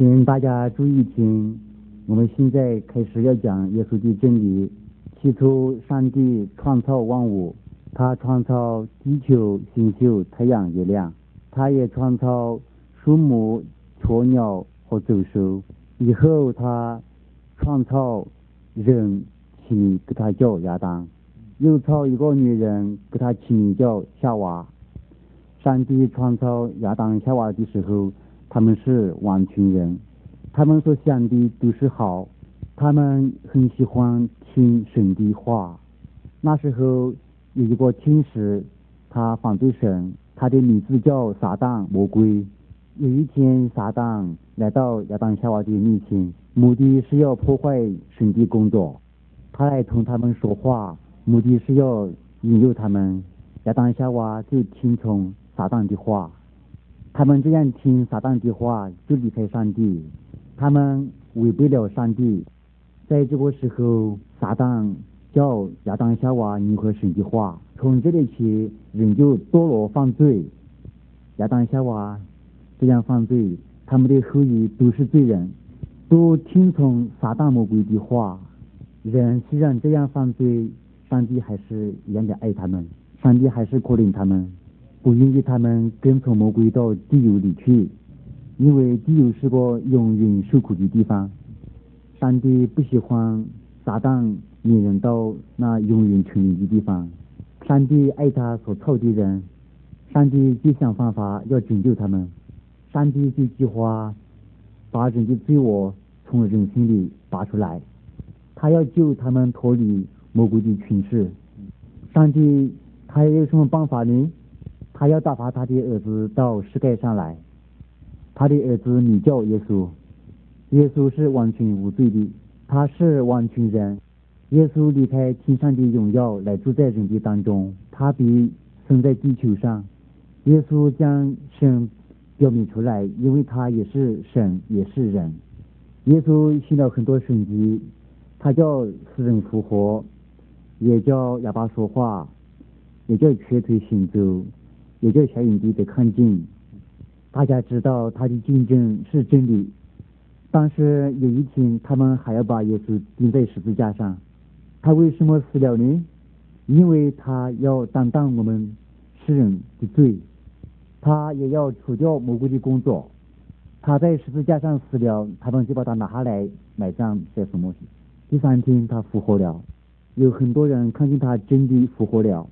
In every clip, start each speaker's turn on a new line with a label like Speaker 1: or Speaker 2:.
Speaker 1: 请大家注意听，我们现在开始要讲耶稣的真理。起初，上帝创造万物，他创造地球、星宿、太阳、月亮，他也创造树木、雀鸟和走兽。以后，他创造人，起名给他叫亚当，又造一个女人，给他起名叫夏娃。上帝创造亚当、夏娃的时候。他们是完全人，他们所想的都是好，他们很喜欢听神的话。那时候有一个天使，他反对神，他的名字叫撒旦魔鬼。有一天，撒旦来到亚当夏娃的面前，目的是要破坏神的工作。他来同他们说话，目的是要引诱他们。亚当夏娃就听从撒旦的话。他们这样听撒旦的话，就离开上帝。他们违背了上帝。在这个时候，撒旦叫亚当夏娃迎合神的话。从这里起，人就堕落犯罪。亚当夏娃这样犯罪，他们的后裔都是罪人，都听从撒旦魔鬼的话。人虽然这样犯罪，上帝还是一样的爱他们，上帝还是可怜他们。不允许他们跟从魔鬼到地狱里去，因为地狱是个永远受苦的地方。上帝不喜欢撒旦引人到那永远沉沦的地方。上帝爱他所造的人，上帝就想方法要拯救他们。上帝就计划把人的罪恶从人心里拔出来，他要救他们脱离魔鬼的权势。上帝他有什么办法呢？他要打发他的儿子到世界上来，他的儿子名叫耶稣，耶稣是完全无罪的，他是完全人。耶稣离开天上的荣耀来住在人的当中，他比生在地球上。耶稣将神表明出来，因为他也是神，也是人。耶稣行了很多神迹，他叫死人复活，也叫哑巴说话，也叫瘸腿行走。也叫小影帝的看见，大家知道他的见证是真理，但是有一天他们还要把耶稣钉在十字架上。他为什么死了呢？因为他要担当我们世人的罪，他也要除掉魔鬼的工作。他在十字架上死了，他们就把他拿下来埋葬在什么？第三天他复活了，有很多人看见他真的复活了。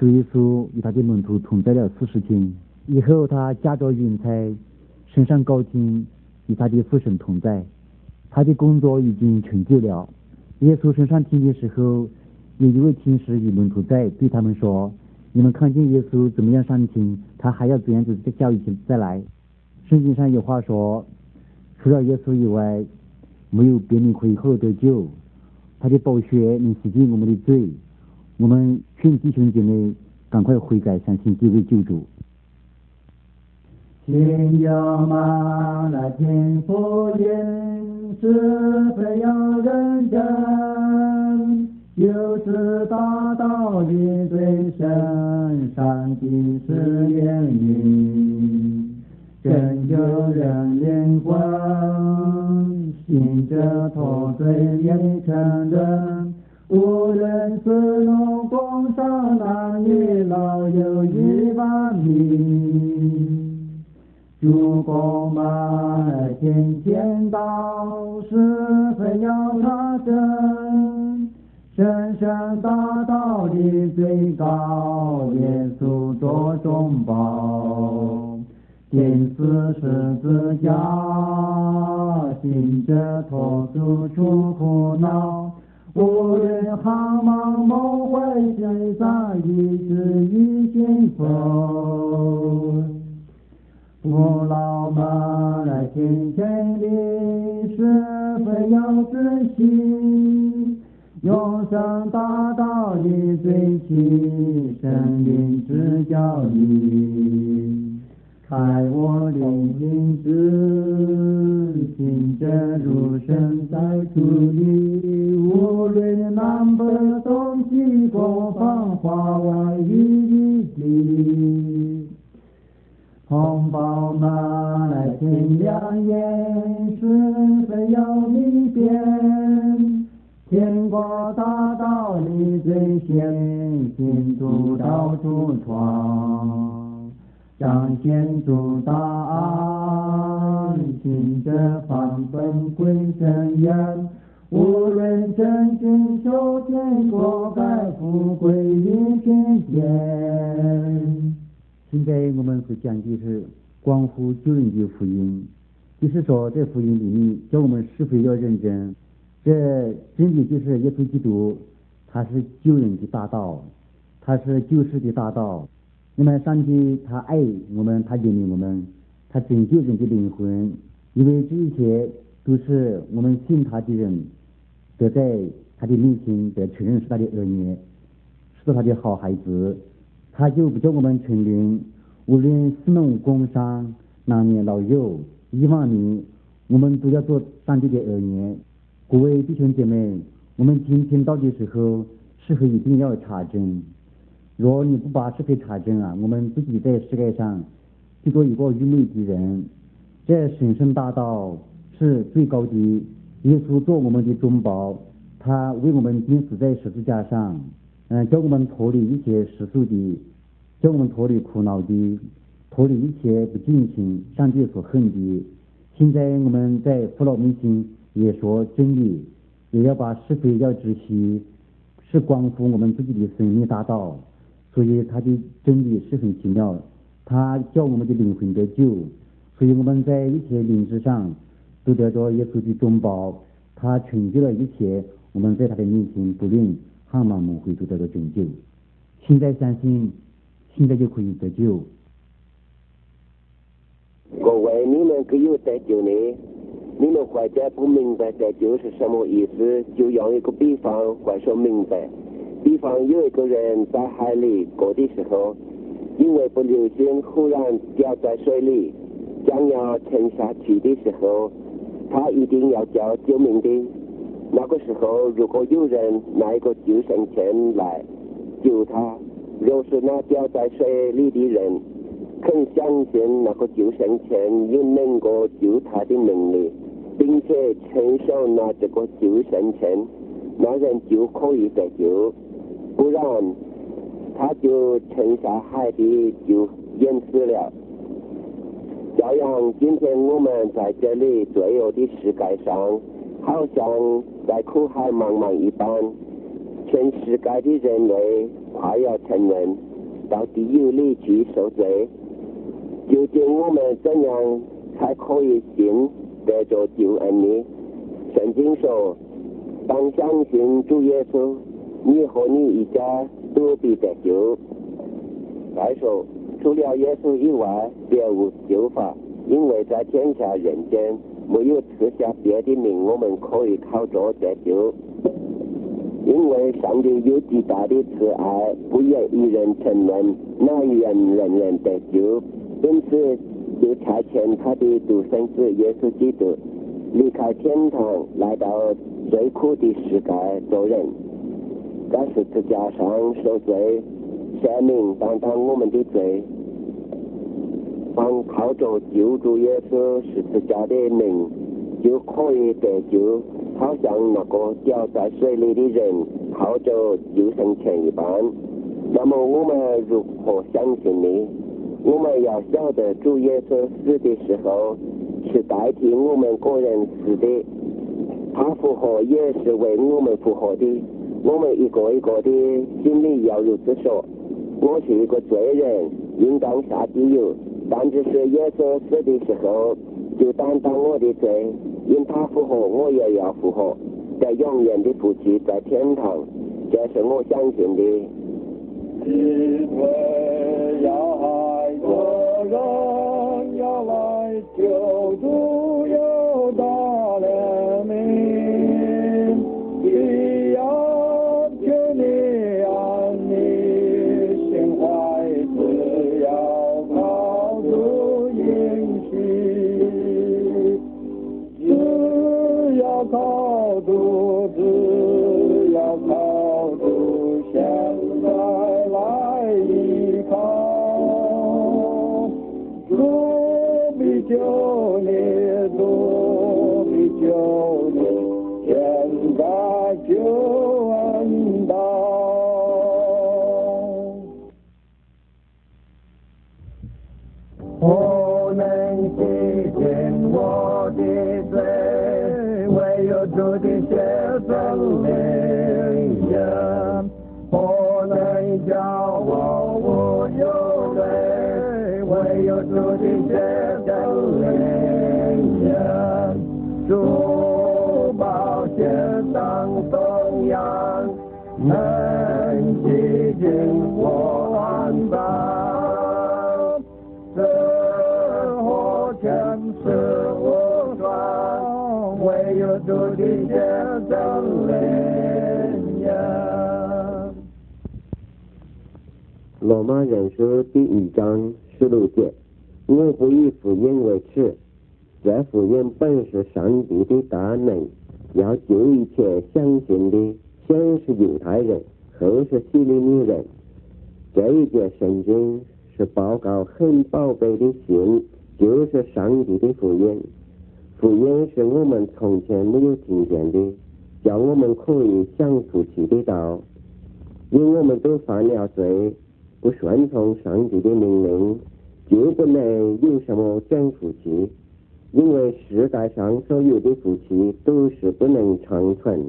Speaker 1: 主耶稣与他的门徒同在了四十天，以后他驾着云彩，升上高天，与他的父神同在。他的工作已经成就了。耶稣升上天的时候，有一位天使与门徒在，对他们说：“你们看见耶稣怎么样上天，他还要怎样子再叫一次再来。”圣经上有话说：“除了耶稣以外，没有别人可以获得救。他的宝血能洗净我们的罪。”我们劝弟兄姐妹赶快悔改，相信这位救主。
Speaker 2: 天要嘛那天福音是非要认真，又是大道理对神上帝是言语，拯救人灵魂，信者脱罪也承认。无论是农工商男女老幼一万民，主公们天天道是非要他真，深深大道的最高耶稣做中保，天使十字架，行者脱出出苦恼。无论苍茫梦回身上一直一幸福，父老们天天的是非要自信，永生大道的追求，生命之教你。开我灵灵子，行者如神在土里，无论南北东西，各方化为一体。同胞们，天香烟是非要明辨，天国大道理最先，进度到处闯，彰显主大爱，行者方本归真言，无论真经修天国改富贵于天间。
Speaker 1: 现在我们所讲的是关乎救人的福音，就是说在福音里面叫我们是否要认真。这真的就是耶稣基督，他是救人的大道，他是救世的大道。那么上帝他爱我们，他怜悯我们，他拯救人的灵魂，因为这一切都是我们信他的人得在他的面前得承认是他的儿女，是他的好孩子。他就不叫我们承认，无论是农工商、男女老幼、亿万民，我们都要做上帝的儿女。各位弟兄姐妹，我们今天到的时候，是否一定要查证？若你不把是非查证啊，我们自己在世界上就做一个愚昧的人。这神圣大道是最高的，耶稣做我们的中保，他为我们钉死在十字架上，嗯，叫我们脱离一切世俗的。叫我们脱离苦恼的，脱离一切不敬虔、上帝所恨的。现在我们在父老面前也说真理，也要把是非要知悉，是关乎我们自己的生命大道。所以他的真理是很奇妙，他叫我们的灵魂得救。所以我们在一切灵智上都得到耶稣的中保，他成就了一切。我们在他的面前不论汉满蒙会都得到拯救。现在相信。现在就可以得救。
Speaker 3: 各位，你们可有得救呢？你们或者不明白得救是什么意思，就用一个比方或说明白。比方有一个人在海里过的时候，因为不留心，忽然掉在水里，将要沉下去的时候，他一定要叫救命的。那个时候，如果有人拿一个救生圈来救他。若是那掉在水里的人肯相信那个救生圈有能够救他的能力，并且亲手拿这个救生圈，那人就可以得救；不然，他就沉下海底就淹死了。照样，今天我们在这里罪恶的世界上，好像在苦海茫茫一般，全世界的人类。快要承认到地狱里去受罪，究竟我们怎样才可以信得着救恩呢？圣经说：“当相信主耶稣，你和你一家都必得救。”再说，除了耶稣以外，别无救法，因为在天下人间没有赐下别的名，我们可以靠着得救。因为上帝有极大的慈爱，不愿一人沉沦，那愿人人得救。因此，就差遣他的独生子耶稣基督离开天堂，来到最苦的世界做人，在十字架上受罪，赦免担当我们的罪。光靠着救主耶稣十字架的名，就可以得救。好像那个掉在水里的人靠着救生圈一般，那么我们如何相信呢？我们要晓得主耶稣死的时候是代替我们个人死的，他复活也是为我们复活的。我们一个一个的心里要如此说：我是一个罪人，应当下地狱。但只是耶稣死的时候就担当我的罪。因他复活，我也要复活，在永远的福气在天堂，这是我相信的。
Speaker 2: 因为要爱个人，要来救主，有大怜悯，主，主宝血当中央，能洗净我肮脏，这火全是无双，唯有主的血生灵呀。
Speaker 4: 罗马人书第一章十六节：我不以福音为耻，这福音本是上帝的大能，要救一切相信的，先是犹太人，后是希利尼人。这一节圣经是报告很宝贝的信，就是上帝的福音。福音是我们从前没有听见的，叫我们可以享福气的道。因我们都犯了罪，不顺从上帝的命令，就不能有什么真福气。因为世界上所有的福气都是不能长存，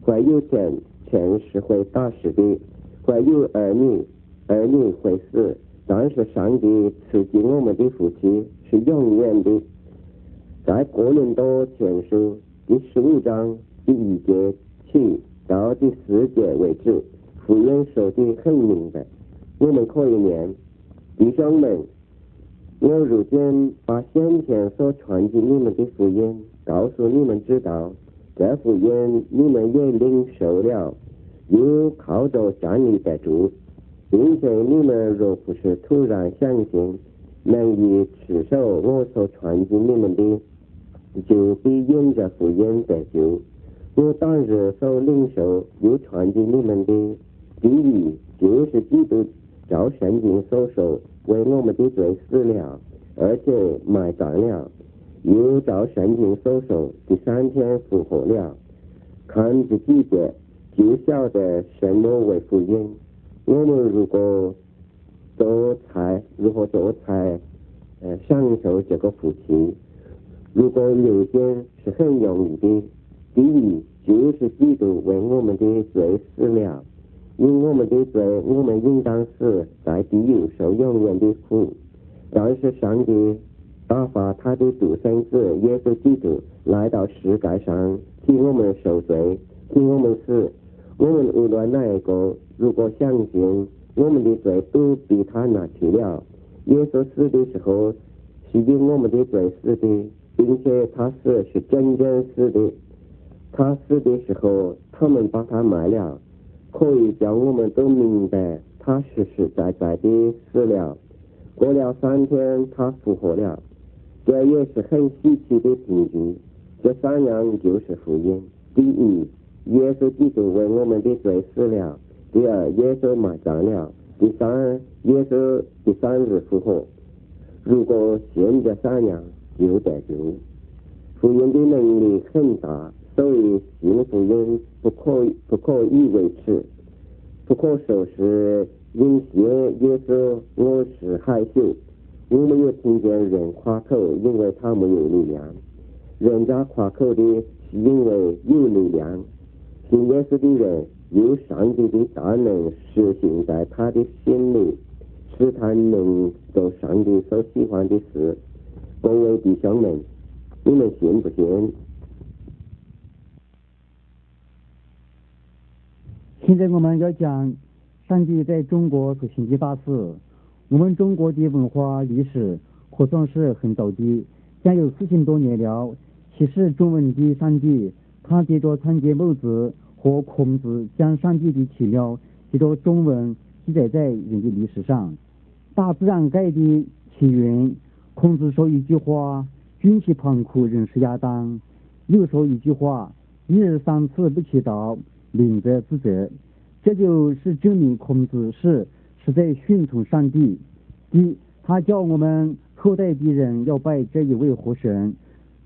Speaker 4: 会有钱，钱是会打死的；会有儿女，儿女会死。但是上帝赐给我们的福气是永远的。在哥林多前书第十五章第一节起到第四节为止，福音说的很明白，我们可以念：弟兄们，我如今把先前所传给你们的福音告诉你们知道，这福音你们也领受了，又靠着站立得住，并且你们若不是突然相信，能以持守我所传给你们的。就必因着福音得救。我当日所领受又传给你们的第一，就是基督照圣经所说，为我们的罪死了，而且埋葬了，又照圣经所说，第三天复活了。看这几节，就晓得什么为福音。我们如果做菜，如何做菜，呃，享受这个福气。如果流行是很容易的，第一就是基督为我们的罪死了，因我们的罪，我们应当死在地狱受永远的苦。但是上帝打发他的独生子。耶稣基督来到世界上，替我们受罪，替我们死。我们无论哪一个，如果相信我们的罪都被他拿去了。耶稣死的时候是因我们的罪死的。并且他死是真正死的，他死的时候，他们把他卖了，可以叫我们都明白他实实在在的死了。过了三天，他复活了，这也是很稀奇的凭据。这三样就是福音：第一，耶稣基督为我们的罪死了；第二，耶稣埋葬了；第三，耶稣第三日复活。如果信这三样，就得救，福音的能力很大，所以幸福音不可不可以为耻，不可说是因信耶稣我是害羞。我没有听见人夸口，因为他没有力量；人家夸口的是因为有力量。信耶稣的人有上帝的大能实行在他的心里，使他能做上帝所喜欢的事。各位弟兄们，你们信不信？
Speaker 1: 现在我们要讲上帝在中国所行的大事。我们中国的文化历史可算是很早的，将有四千多年了。其实中文的上帝，他接着参见孟子和孔子，将上帝的奇妙借着中文记载在人的历史上。大自然界的起源。孔子说一句话：“君其旁苦，人是亚当。”又说一句话：“一日三次不祈祷，明则自责。”这就是证明孔子是是在顺从上帝。第一，他叫我们后代的人要拜这一位活神。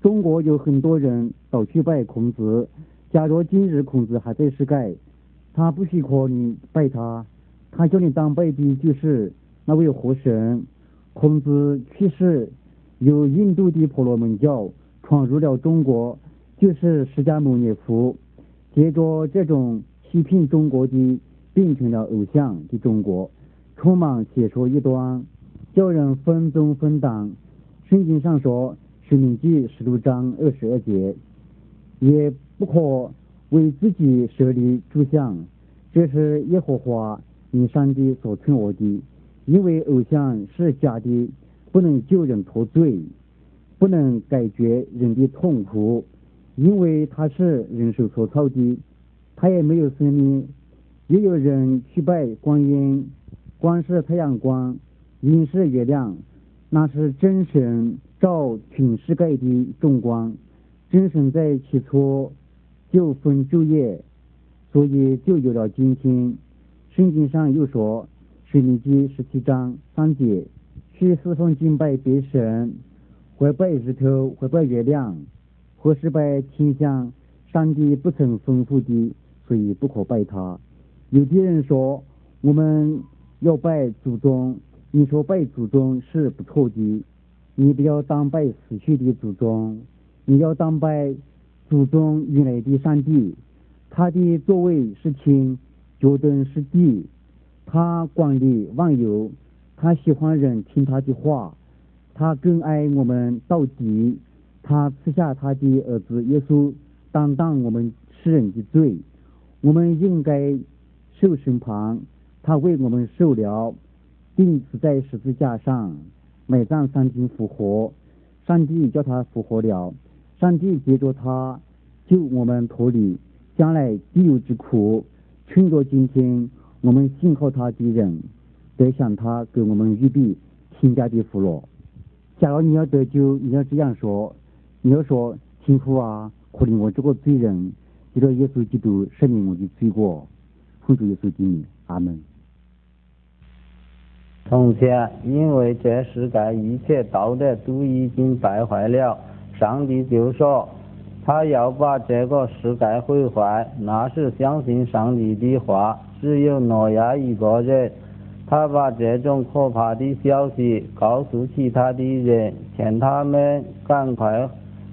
Speaker 1: 中国有很多人都去拜孔子。假如今日孔子还在世界，他不许可你拜他，他叫你当拜的就是那位活神。孔子去世，由印度的婆罗门教闯入了中国，就是释迦牟尼佛，接着这种欺骗中国的变成了偶像的中国，匆忙写出一端叫人分宗分党。圣经上说，《生命记》十六章二十二节，也不可为自己设立主像，这是耶和华你上帝所称我的，因为偶像是假的，不能救人脱罪，不能解决人的痛苦。因为他是人手所造的，他也没有生命。也有人去拜观音，光是太阳光，阴是月亮，那是真神照全世界的众光。真神在起初就分昼夜，所以就有了今天。圣经上又说，《生命记》十七章三节，去四方敬拜别神，或拜日头，或拜月亮。或是拜天象，上帝不曾吩咐的，所以不可拜他。有的人说我们要拜祖宗，你说拜祖宗是不错的，你不要当拜死去的祖宗，你要当拜祖宗原来的上帝。他的座位是天，脚蹬是地，他管理万有，他喜欢人听他的话，他更爱我们到底。他赐下他的儿子耶稣担当我们世人的罪，我们应该受审判。他为我们受了，钉死在十字架上，埋葬三天复活。上帝叫他复活了，上帝接着他救我们脱离将来地狱之苦。趁着今天，我们信靠他的人，得向他给我们预备新家的福乐。假如你要得救，你要这样说。你要说天父啊，可怜我这个罪人，记得耶稣基督赦免我的罪过，奉主耶稣基督，阿门。
Speaker 5: 从前，因为这世界一切道德都已经败坏了，上帝就说，他要把这个世界毁坏。那是相信上帝的话，只有诺亚一个人。他把这种可怕的消息告诉其他的人，劝他们赶快。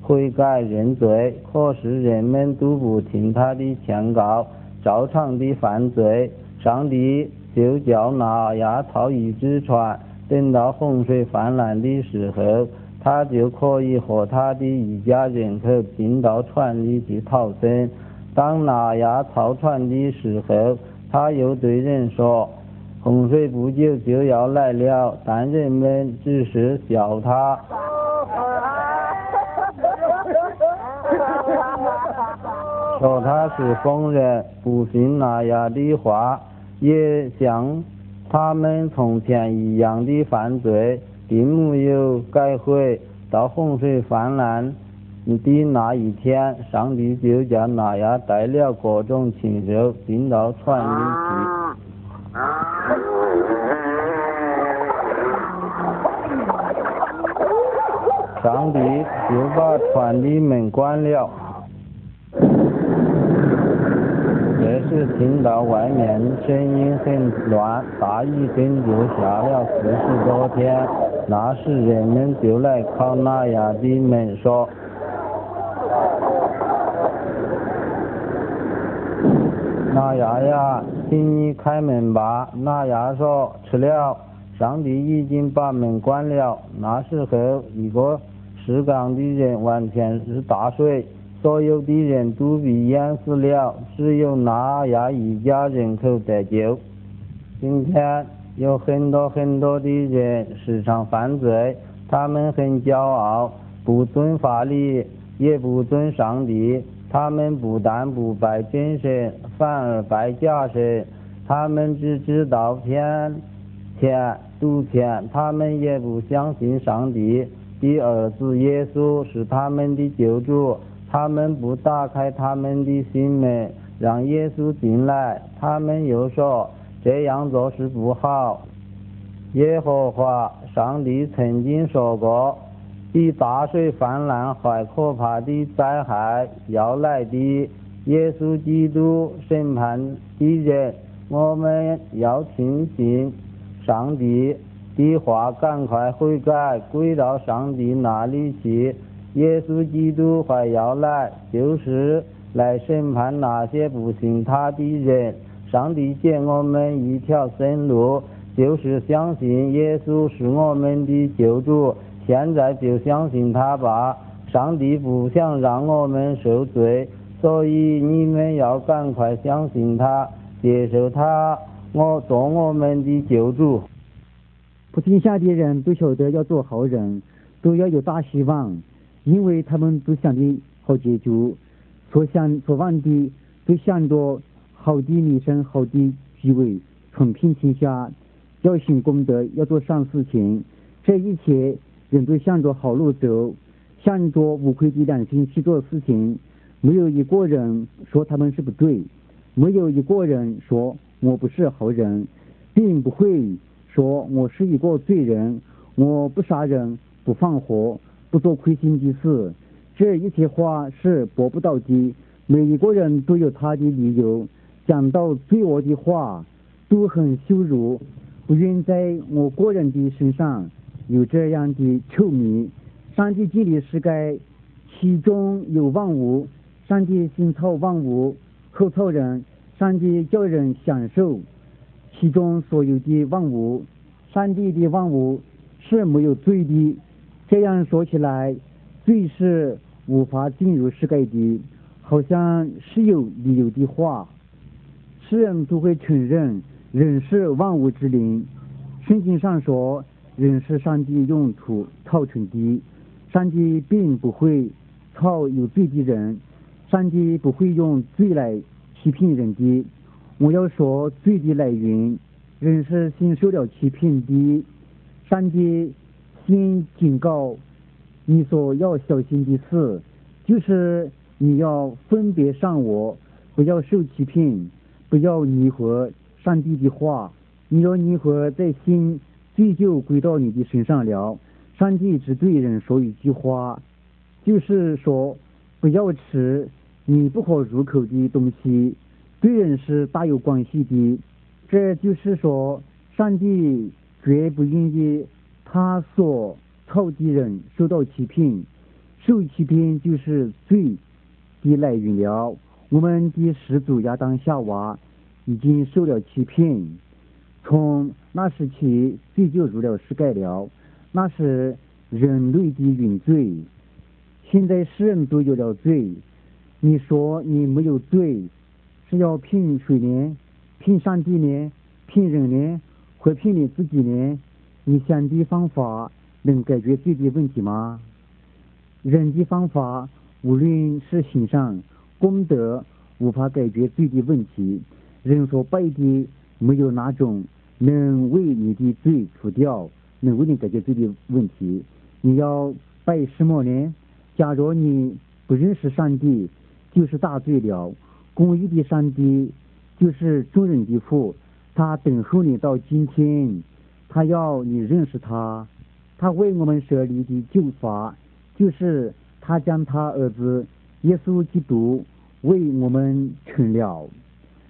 Speaker 5: 悔改认罪，可是人们都不听他的劝告，照常的犯罪。上帝就叫那亚操一只船，等到洪水泛滥的时候，他就可以和他的一家人口进到船里去逃生。当那亚操船的时候，他又对人说：“洪水不久就要来了。”但人们只是笑他。说他是疯人，不信那样的话，也像他们从前一样的犯罪，并没有改悔。到洪水泛滥的那一天，上帝就叫那样带了各种禽兽进到船里去。上帝就把船的门关了。听到外面声音很乱，大雨跟就下了四十多天。那时人们就来敲那亚的门说：“那亚呀，请你开门吧。”那亚说：“吃了。”上帝已经把门关了。那时候，一个石岗的人完全是大水。所有的人都被淹死了，只有那亚一家人口得救。今天有很多很多的人时常犯罪，他们很骄傲，不尊法律，也不尊上帝。他们不但不拜真神，反而拜假神。他们只知道骗钱、赌钱，他们也不相信上帝的儿子耶稣是他们的救主。他们不打开他们的心门，让耶稣进来。他们又说这样做是不好。耶和华上帝曾经说过，比大水泛滥还可怕的灾害要来的。耶稣基督审判的人，我们要听信上帝的话，赶快悔改，归到上帝那里去。耶稣基督还要来，就是来审判那些不信他的人。上帝给我们一条生路，就是相信耶稣是我们的救主。现在就相信他吧。上帝不想让我们受罪，所以你们要赶快相信他，接受他，我做我们的救主。
Speaker 1: 不听下的人都晓得要做好人，都要有大希望，因为他们都想的好结局，所想所望的都想着好的名声、好的地位，从平天下，要行功德，要做善事情，这一切人都向着好路走，向着无愧的良心去做事情，没有一个人说他们是不对，没有一个人说我不是好人，并不会。说我是一个罪人，我不杀人，不放火，不做亏心的事。这一些话是驳不到的。每一个人都有他的理由，讲到罪恶的话都很羞辱，不愿在我个人的身上有这样的臭名。上帝建立世界，其中有万物。上帝先造万物，后造人。上帝叫人享受。其中所有的万物，上帝的万物是没有罪的。这样说起来，罪是无法进入世界的，好像是有理由的话。世人都会承认人是万物之灵。圣经上说，人是上帝用土造成的。上帝并不会造有罪的人，上帝不会用罪来欺骗人的。我要说罪的来源，人是先受了欺骗的。上帝先警告你所要小心的事，就是你要分别善我，不要受欺骗，不要迷惑上帝的话。你要迷惑在心，罪就归到你的身上了。上帝只对人说一句话，就是说不要吃你不可入口的东西。对人是大有关系的，这就是说，上帝绝不愿意他所造的人受到欺骗，受欺骗就是罪的来源了。我们的始祖亚当夏娃已经受了欺骗，从那时起罪就入了世界了，那是人类的原罪。现在世人都有了罪，你说你没有罪？是要骗谁呢？骗上帝呢？骗人呢？或骗你自己呢？你想的方法能解决罪的问题吗？人的方法无论是行善功德，无法解决罪的问题。人所拜的没有哪种能为你的罪除掉，能为你解决罪的问题。你要拜什么呢？假如你不认识上帝，就是大罪了。公义的上帝就是众人的父，他等候你到今天，他要你认识他，他为我们设立的救法，就是他将他儿子耶稣基督为我们成了。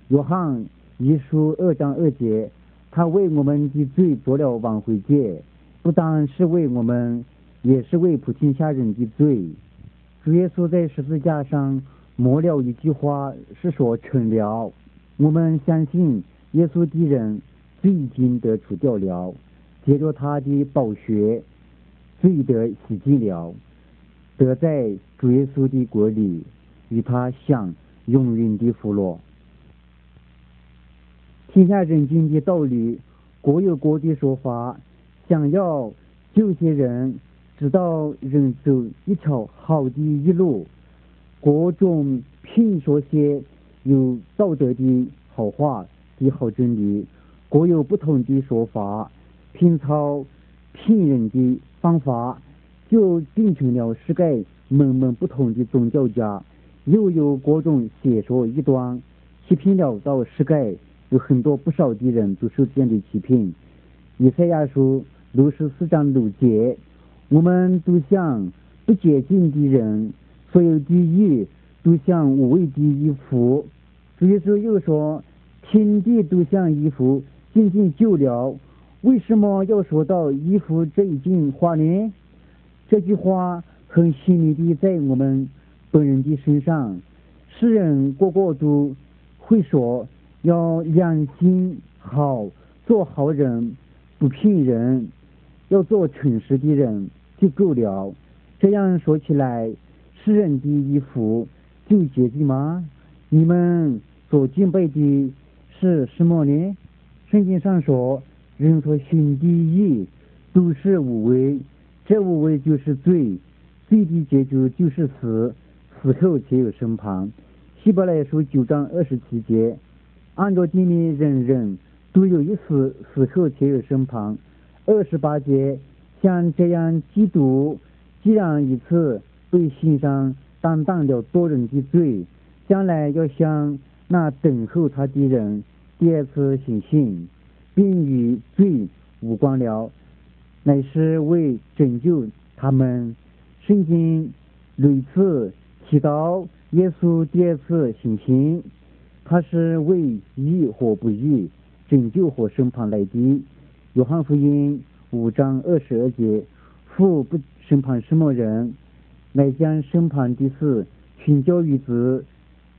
Speaker 1: 约翰一书二章二节，他为我们的罪做了挽回戒，不单是为我们，也是为普天下人的罪。主耶稣在十字架上。抹了一句话是说成了，我们相信耶稣的人罪经得除掉了，借着他的宝血，罪得洗净了，得在主耶稣的国里与他享永远的福乐。天下人间的道理各有各的说法，想要救些人知道人走一条好的一路。各种评说些有道德的好话的好真理，各有不同的说法，拼操骗人的方法，就变成了世界门门不同的宗教家，又有各种邪说异端，欺骗了到世界有很多不少的人都受这样的欺骗。以赛亚书六十四章六节，我们都像不洁净的人。所有的义都像无畏的衣服，所以说又说天地都像衣服，渐渐旧了。为什么要说到衣服这一件话呢？这句话很细腻地在我们本人的身上。世人个个都会说要良心好，做好人，不骗人，要做诚实的人就够了。这样说起来，世人的衣服就洁净吗？你们所敬拜的是什么呢？圣经上说，人所行的义都是无为，这无为就是罪，罪的结局就是死，死后才有身旁。希伯来书九章二十七节，按照定律人人都有一死，死后才有身旁。二十八节，像这样基督既然一次被心上担当了多人的罪，将来要向那等候他的人第二次行信，并与罪无关了，乃是为拯救他们。圣经屡次提到。耶稣第二次行刑，他是为义或不义、拯救或审判来的。约翰福音五章二十二节：父不审判什么人，乃将审判的事寻教于子。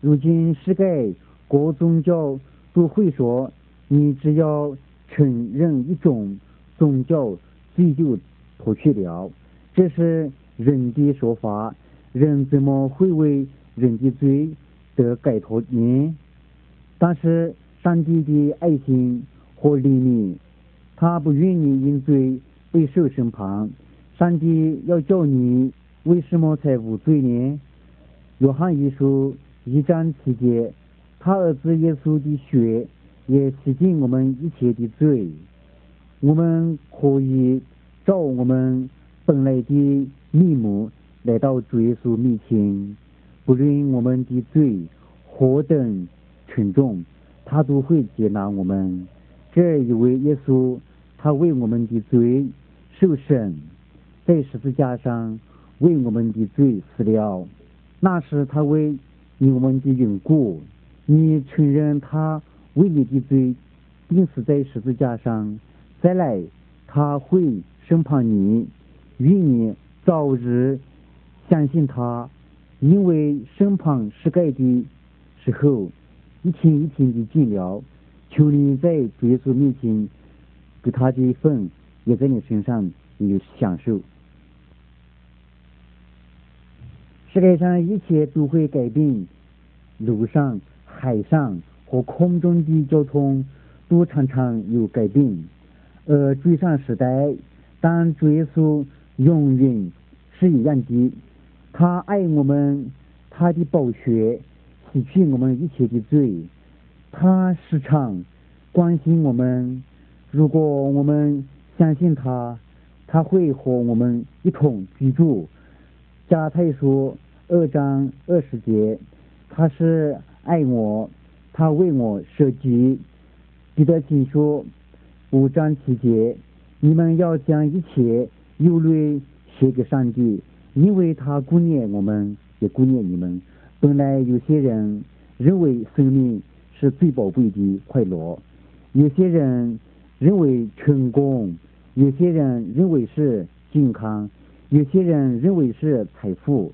Speaker 1: 如今世界各宗教都会说，你只要承认一种宗教，罪就脱去了。这是人的说法，人怎么会为？人的罪得改脱呢？但是上帝的爱心和怜悯，他不愿你因罪被受审判。上帝要叫你为什么才无罪呢？约翰一书一章七节，他儿子耶稣的血也洗净我们一切的罪。我们可以照我们本来的面目来到主耶稣面前。不论我们的罪何等沉重，他都会接纳我们。这一位耶稣，他为我们的罪受审，在十字架上为我们的罪死了。那是他为你我们的缘故。你承认他为你的罪钉死在十字架上，再来他会审判你，与你早日相信他。因为身旁失盖的时候，一天一天的近了，求你在主耶稣面前，给他的份也在你身上有享受。世界上一切都会改变，路上、海上和空中的交通都常常有改变。而追上时代，当主耶稣永远是一样的。他爱我们，他的宝血洗去我们一切的罪。他时常关心我们。如果我们相信他，他会和我们一同居住。加泰书二章二十节，他是爱我，他为我设计。彼得经书五章七节，你们要将一切忧虑写给上帝。因为他顾念我们，也顾念你们。本来有些人认为生命是最宝贵的快乐，有些人认为成功，有些人认为是健康，有些人认为是财富。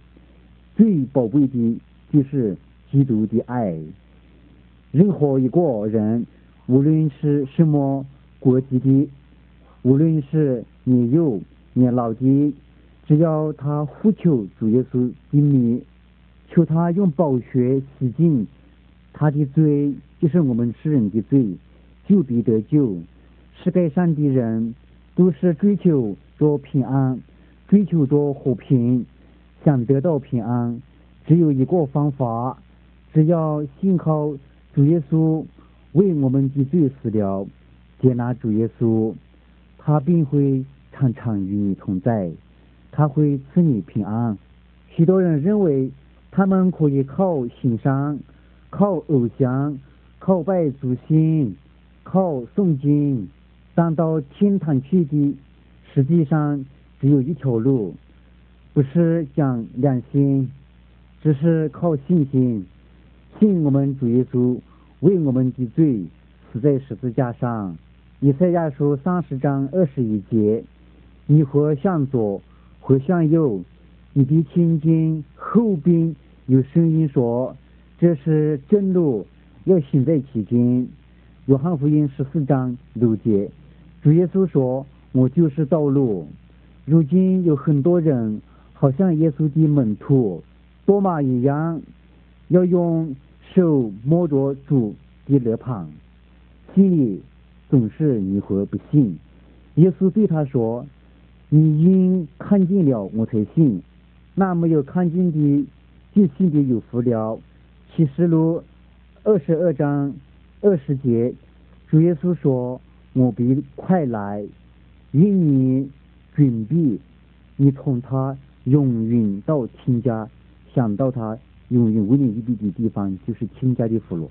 Speaker 1: 最宝贵的就是基督的爱。任何一个人，无论是什么国籍的，无论是年幼年老的。只要他呼求主耶稣的名，求他用宝血洗净他的罪，就是我们世人的罪，就必得救。世界上的人都是追求着平安，追求着和平，想得到平安，只有一个方法，只要信靠主耶稣为我们的罪死了，接纳主耶稣，他便会常常与你同在。他会赐你平安。许多人认为他们可以靠行善、靠偶像、靠拜祖先、靠诵经，上到天堂去的。实际上只有一条路，不是讲良心，只是靠信心。信我们主耶稣为我们的罪死在十字架上。以赛亚书三十章二十一节：你和向左。或向右，你的亲近后边有声音说：“这是正路，要行在其间。”约翰福音十四章六节，主耶稣说：“我就是道路。”如今有很多人好像耶稣的门徒多马一样，要用手摸着主的肋旁，心里总是疑惑不信。耶稣对他说：“你应看见了，我才信。那没有看见的，就信的有福了。”启示录二十二章二十节，主耶稣说：“我必快来，与你准备，你从他永远到亲家，想到他永远为你预备的地方，就是亲家的福禄。”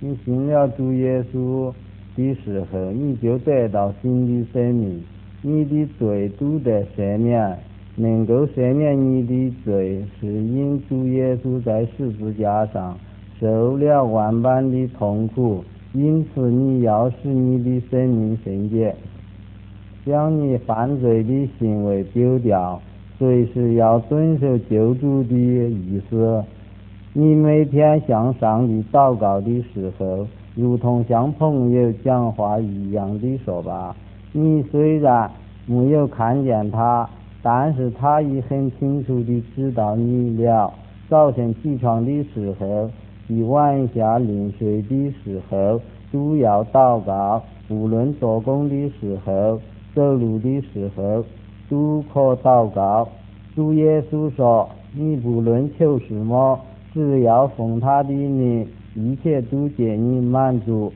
Speaker 5: 你信了主耶稣的时候，你就得到新的生命，你的罪都得赦免。能够赦免你的罪，是因主耶稣在十字架上受了万般的痛苦，因此你要使你的生命圣洁，将你犯罪的行为丢掉，随时要遵守救助的意思。你每天向上帝祷告的时候，如同向朋友讲话一样的说吧。你虽然没有看见他，但是他已很清楚地知道你了。早晨起床的时候，一晚下临睡的时候，都要祷告。无论做工的时候、走路的时候，都可祷告。主耶稣说：“你不论求什么。”只要奉他的名，一切都给你满足。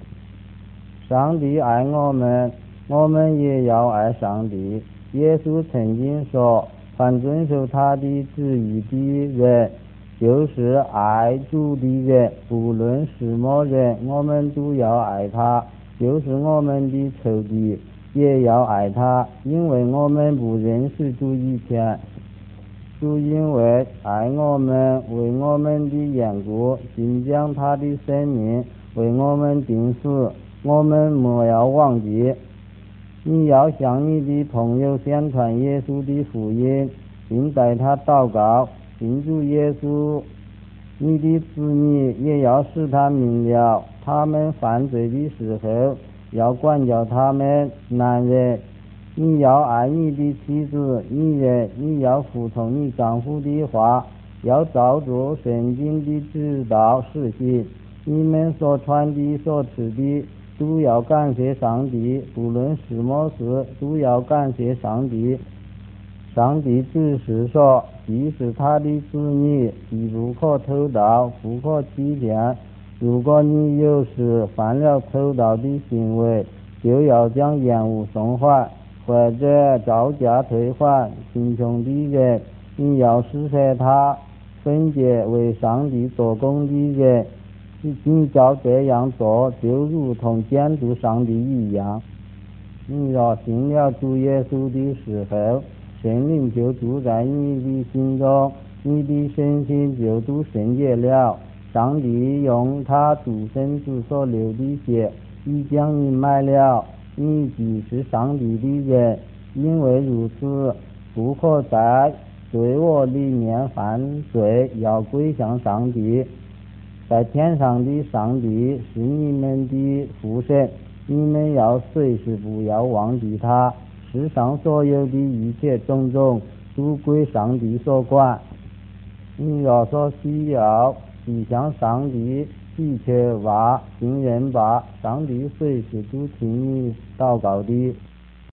Speaker 5: 上帝爱我们，我们也要爱上帝。耶稣曾经说：“凡遵守他的旨意的人，就是爱主的人。不论什么人，我们都要爱他；就是我们的仇敌，也要爱他，因为我们不认识主以前。”主因为爱我们，为我们的缘故，竟将他的生命为我们定死。我们莫要忘记，你要向你的朋友宣传耶稣的福音，并带他祷告，敬主耶稣。你的子女也要使他明了，他们犯罪的时候，要管教他们。男人。你要爱你的妻子，女人你要服从你丈夫的话，要照着圣经的指导实行。你们所穿的、所吃的，都要感谢上帝。不论什么事，都要感谢上帝。上帝只是说，即使他的子女，既不可偷盗，不可欺骗。如果你有时犯了偷盗的行为，就要将烟雾送还。或者照价退还贫穷的人，你要施舍他，分解为上帝做工的人，你照这样做，就如同监督上帝一样。你若信了主耶稣的时候，圣灵就住在你的心中，你的身心就都圣洁了。上帝用他独生子所流的血，已将你买了。你即是上帝的人，因为如此，不可在罪恶里面犯罪，要归向上帝。在天上的上帝是你们的父神，你们要随时不要忘记他。世上所有的一切种种，都归上帝所管。你要所需要，你像上帝。祈求吧，信任吧，上帝随时都听你祷告的。